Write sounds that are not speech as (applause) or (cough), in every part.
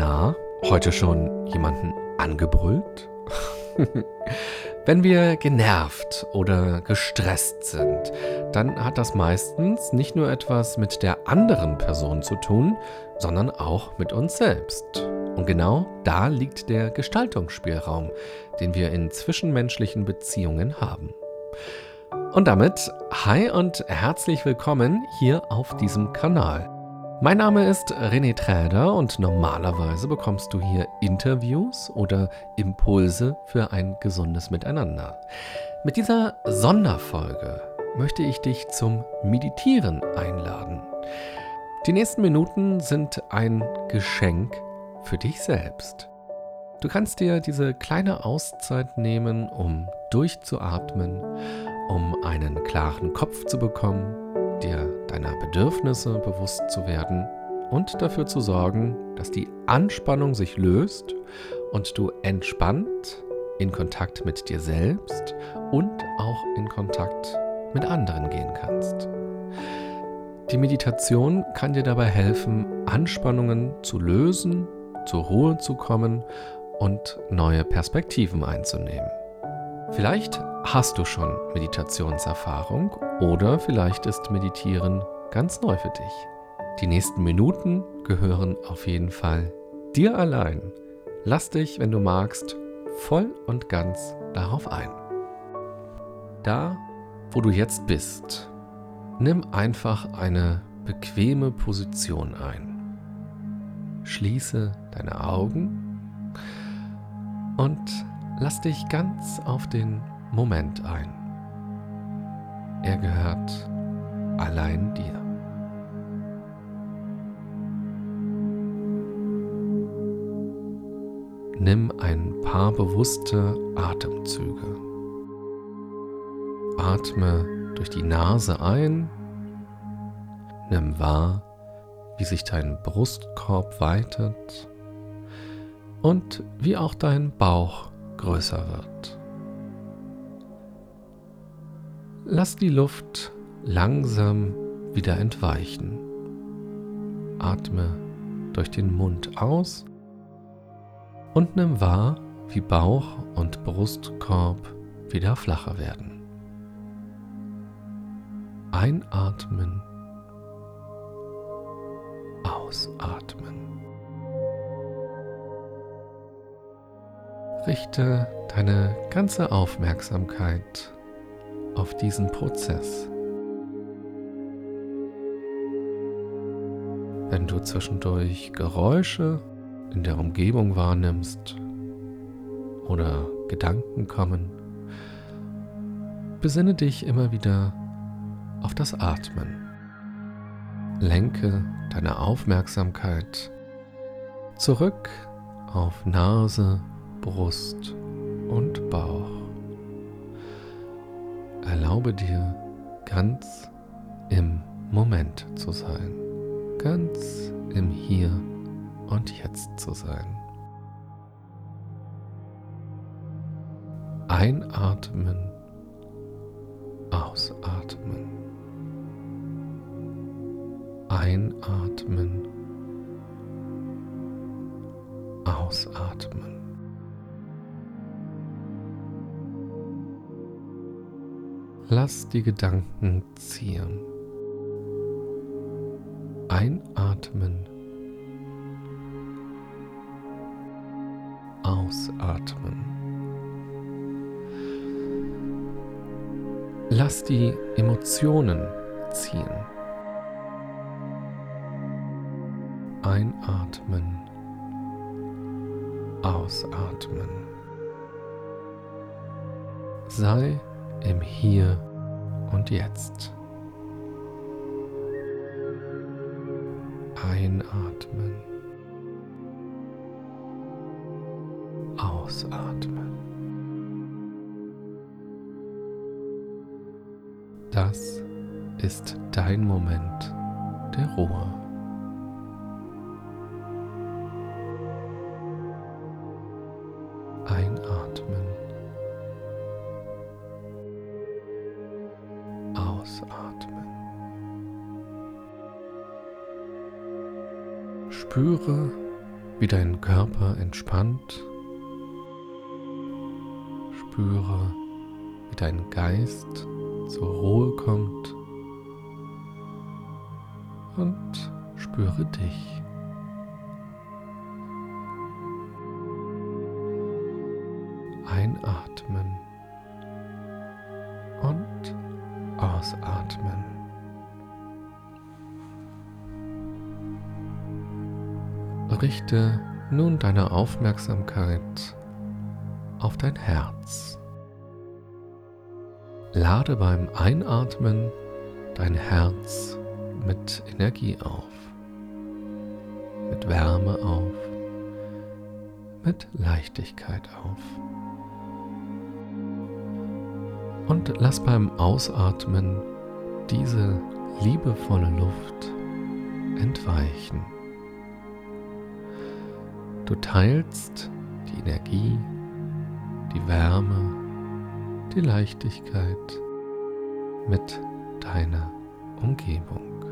Na, heute schon jemanden angebrüllt? (laughs) Wenn wir genervt oder gestresst sind, dann hat das meistens nicht nur etwas mit der anderen Person zu tun, sondern auch mit uns selbst. Und genau da liegt der Gestaltungsspielraum, den wir in zwischenmenschlichen Beziehungen haben. Und damit hi und herzlich willkommen hier auf diesem Kanal. Mein Name ist René Träder und normalerweise bekommst du hier Interviews oder Impulse für ein gesundes Miteinander. Mit dieser Sonderfolge möchte ich dich zum Meditieren einladen. Die nächsten Minuten sind ein Geschenk für dich selbst. Du kannst dir diese kleine Auszeit nehmen, um durchzuatmen, um einen klaren Kopf zu bekommen, dir deiner Bedürfnisse bewusst zu werden und dafür zu sorgen, dass die Anspannung sich löst und du entspannt in Kontakt mit dir selbst und auch in Kontakt mit anderen gehen kannst. Die Meditation kann dir dabei helfen, Anspannungen zu lösen, zur Ruhe zu kommen und neue Perspektiven einzunehmen. Vielleicht hast du schon Meditationserfahrung oder vielleicht ist Meditieren ganz neu für dich. Die nächsten Minuten gehören auf jeden Fall dir allein. Lass dich, wenn du magst, voll und ganz darauf ein. Da, wo du jetzt bist, nimm einfach eine bequeme Position ein. Schließe deine Augen und Lass dich ganz auf den Moment ein. Er gehört allein dir. Nimm ein paar bewusste Atemzüge. Atme durch die Nase ein. Nimm wahr, wie sich dein Brustkorb weitet und wie auch dein Bauch größer wird. Lass die Luft langsam wieder entweichen. Atme durch den Mund aus und nimm wahr, wie Bauch und Brustkorb wieder flacher werden. Einatmen, ausatmen. Richte deine ganze Aufmerksamkeit auf diesen Prozess. Wenn du zwischendurch Geräusche in der Umgebung wahrnimmst oder Gedanken kommen, besinne dich immer wieder auf das Atmen. Lenke deine Aufmerksamkeit zurück auf Nase, Brust und Bauch. Erlaube dir ganz im Moment zu sein, ganz im Hier und Jetzt zu sein. Einatmen, ausatmen. Einatmen, ausatmen. Lass die Gedanken ziehen. Einatmen. Ausatmen. Lass die Emotionen ziehen. Einatmen. Ausatmen. Sei im Hier und Jetzt. Einatmen. Ausatmen. Das ist dein Moment der Ruhe. Spüre, wie dein Körper entspannt. Spüre, wie dein Geist zur Ruhe kommt. Und spüre dich. Einatmen Richte nun deine Aufmerksamkeit auf dein Herz. Lade beim Einatmen dein Herz mit Energie auf, mit Wärme auf, mit Leichtigkeit auf. Und lass beim Ausatmen diese liebevolle Luft entweichen. Du teilst die Energie, die Wärme, die Leichtigkeit mit deiner Umgebung.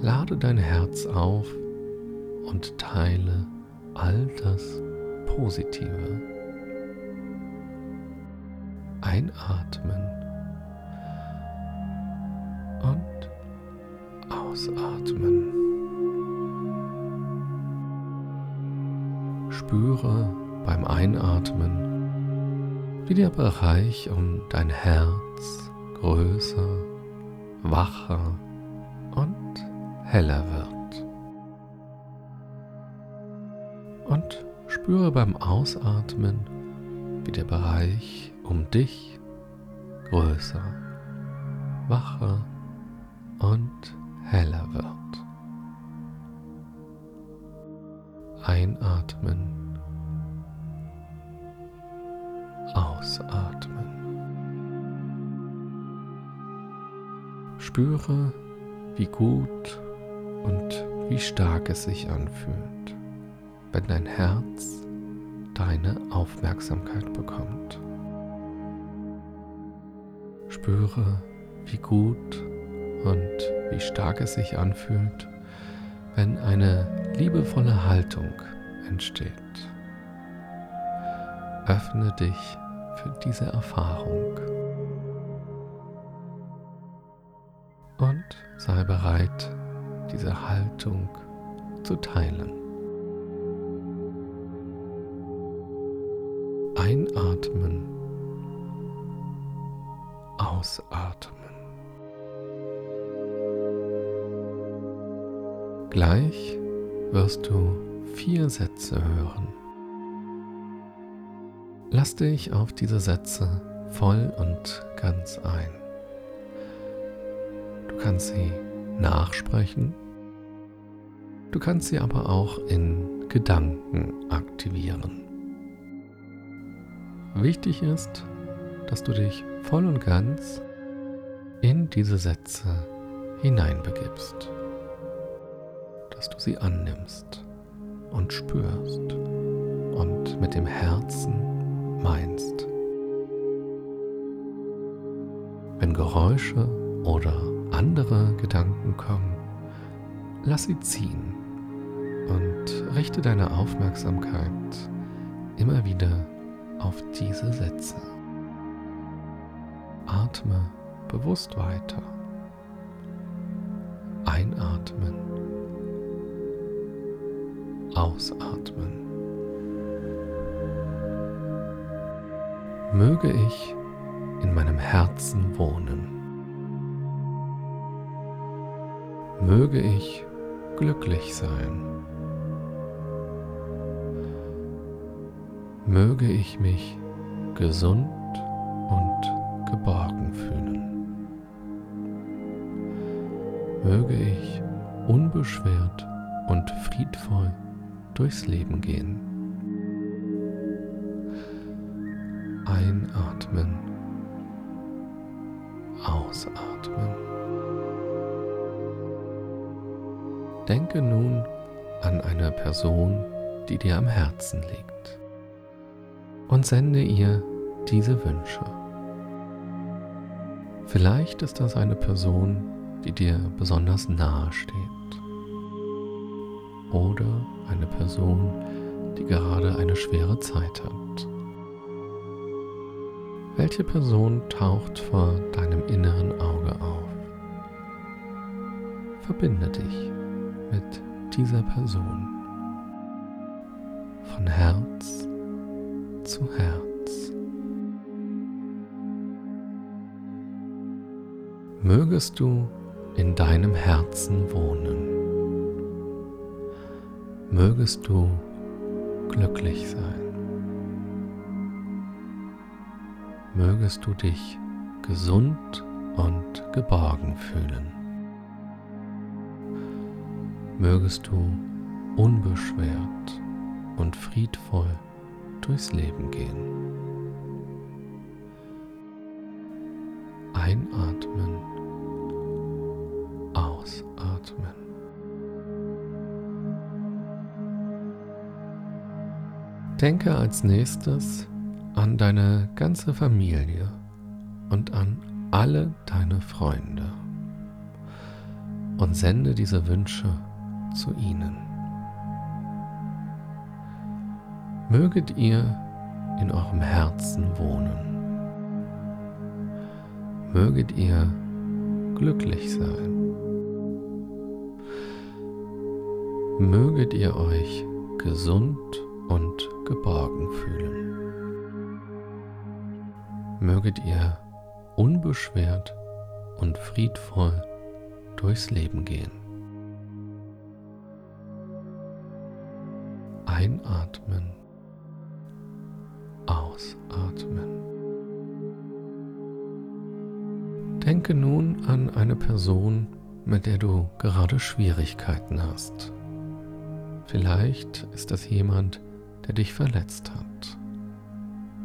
Lade dein Herz auf und teile all das Positive. Einatmen und ausatmen. Spüre beim Einatmen, wie der Bereich um dein Herz größer, wacher und heller wird. Und spüre beim Ausatmen, wie der Bereich um dich größer, wacher und heller wird. Einatmen Ausatmen. Spüre, wie gut und wie stark es sich anfühlt, wenn dein Herz deine Aufmerksamkeit bekommt. Spüre, wie gut und wie stark es sich anfühlt, wenn eine liebevolle Haltung entsteht. Öffne dich für diese Erfahrung. Und sei bereit, diese Haltung zu teilen. Einatmen, ausatmen. Gleich wirst du vier Sätze hören. Lass dich auf diese Sätze voll und ganz ein. Du kannst sie nachsprechen, du kannst sie aber auch in Gedanken aktivieren. Wichtig ist, dass du dich voll und ganz in diese Sätze hineinbegibst, dass du sie annimmst und spürst und mit dem Herzen meinst. Wenn Geräusche oder andere Gedanken kommen, lass sie ziehen und richte deine Aufmerksamkeit immer wieder auf diese Sätze. Atme bewusst weiter. Einatmen. Ausatmen. Möge ich in meinem Herzen wohnen. Möge ich glücklich sein. Möge ich mich gesund und geborgen fühlen. Möge ich unbeschwert und friedvoll durchs Leben gehen. Einatmen. Ausatmen. Denke nun an eine Person, die dir am Herzen liegt und sende ihr diese Wünsche. Vielleicht ist das eine Person, die dir besonders nahe steht. oder eine Person, die gerade eine schwere Zeit hat. Welche Person taucht vor deinem inneren Auge auf? Verbinde dich mit dieser Person von Herz zu Herz. Mögest du in deinem Herzen wohnen. Mögest du glücklich sein. Mögest du dich gesund und geborgen fühlen. Mögest du unbeschwert und friedvoll durchs Leben gehen. Einatmen, ausatmen. Denke als nächstes an deine ganze Familie und an alle deine Freunde und sende diese Wünsche zu ihnen. Möget ihr in eurem Herzen wohnen. Möget ihr glücklich sein. Möget ihr euch gesund und geborgen fühlen möget ihr unbeschwert und friedvoll durchs Leben gehen. Einatmen, ausatmen. Denke nun an eine Person, mit der du gerade Schwierigkeiten hast. Vielleicht ist das jemand, der dich verletzt hat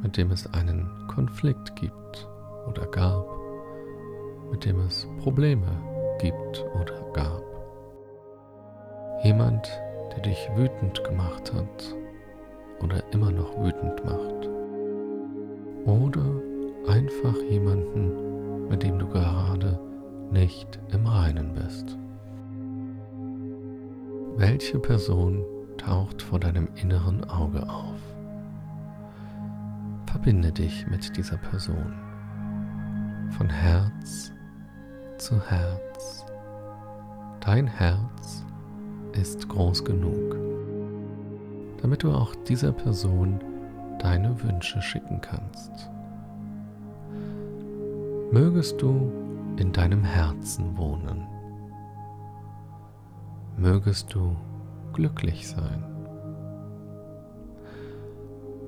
mit dem es einen Konflikt gibt oder gab, mit dem es Probleme gibt oder gab. Jemand, der dich wütend gemacht hat oder immer noch wütend macht. Oder einfach jemanden, mit dem du gerade nicht im Reinen bist. Welche Person taucht vor deinem inneren Auge auf? Verbinde dich mit dieser Person von Herz zu Herz. Dein Herz ist groß genug, damit du auch dieser Person deine Wünsche schicken kannst. Mögest du in deinem Herzen wohnen. Mögest du glücklich sein.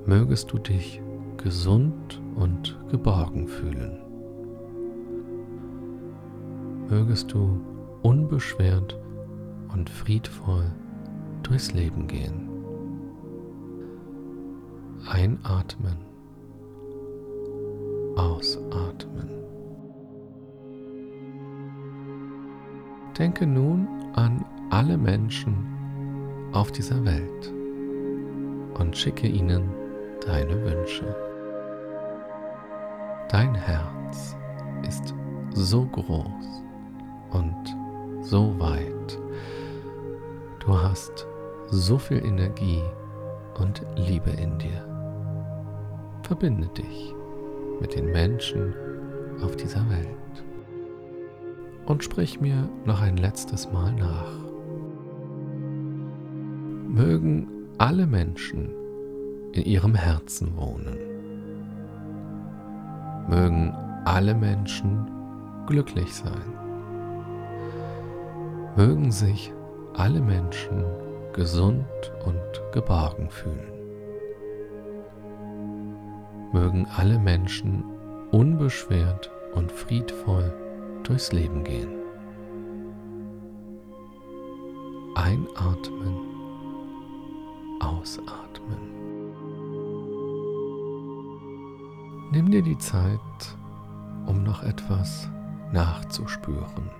Mögest du dich gesund und geborgen fühlen. Mögest du unbeschwert und friedvoll durchs Leben gehen. Einatmen, ausatmen. Denke nun an alle Menschen auf dieser Welt und schicke ihnen deine Wünsche. Dein Herz ist so groß und so weit. Du hast so viel Energie und Liebe in dir. Verbinde dich mit den Menschen auf dieser Welt und sprich mir noch ein letztes Mal nach. Mögen alle Menschen in ihrem Herzen wohnen mögen alle Menschen glücklich sein. Mögen sich alle Menschen gesund und geborgen fühlen. Mögen alle Menschen unbeschwert und friedvoll durchs Leben gehen. Einatmen, ausatmen. Nimm dir die Zeit, um noch etwas nachzuspüren,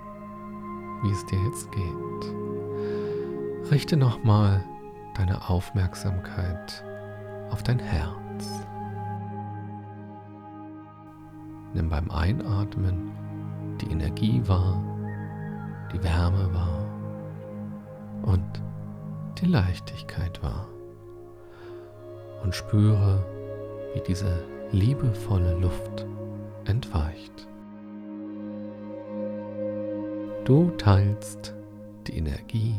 wie es dir jetzt geht. Richte nochmal deine Aufmerksamkeit auf dein Herz. Nimm beim Einatmen die Energie wahr, die Wärme wahr und die Leichtigkeit wahr und spüre, wie diese liebevolle Luft entweicht. Du teilst die Energie,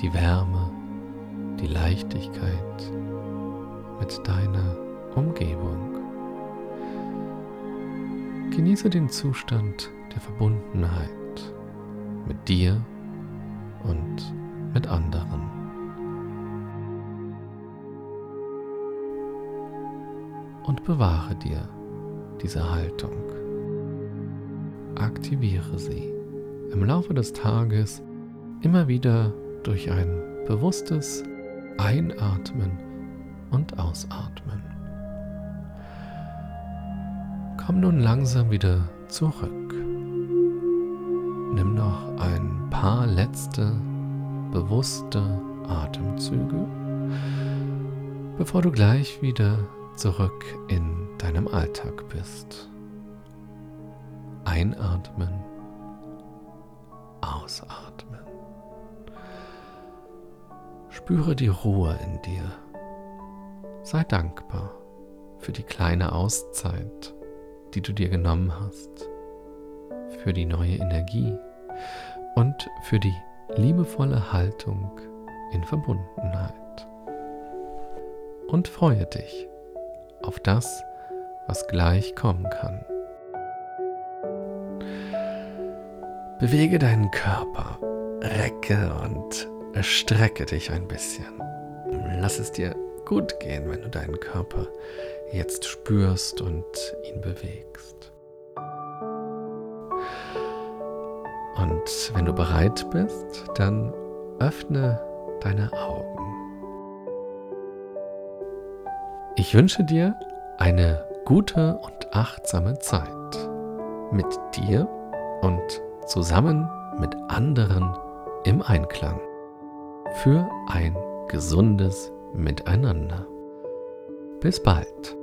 die Wärme, die Leichtigkeit mit deiner Umgebung. Genieße den Zustand der Verbundenheit mit dir und mit anderen. Und bewahre dir diese Haltung. Aktiviere sie im Laufe des Tages immer wieder durch ein bewusstes Einatmen und Ausatmen. Komm nun langsam wieder zurück. Nimm noch ein paar letzte bewusste Atemzüge, bevor du gleich wieder zurück in deinem Alltag bist. Einatmen, ausatmen. Spüre die Ruhe in dir. Sei dankbar für die kleine Auszeit die du dir genommen hast, für die neue Energie und für die liebevolle Haltung in Verbundenheit. Und freue dich auf das, was gleich kommen kann. Bewege deinen Körper, recke und strecke dich ein bisschen. Lass es dir gut gehen, wenn du deinen Körper jetzt spürst und ihn bewegst. Und wenn du bereit bist, dann öffne deine Augen. Ich wünsche dir eine gute und achtsame Zeit mit dir und zusammen mit anderen im Einklang für ein gesundes Miteinander. Bis bald.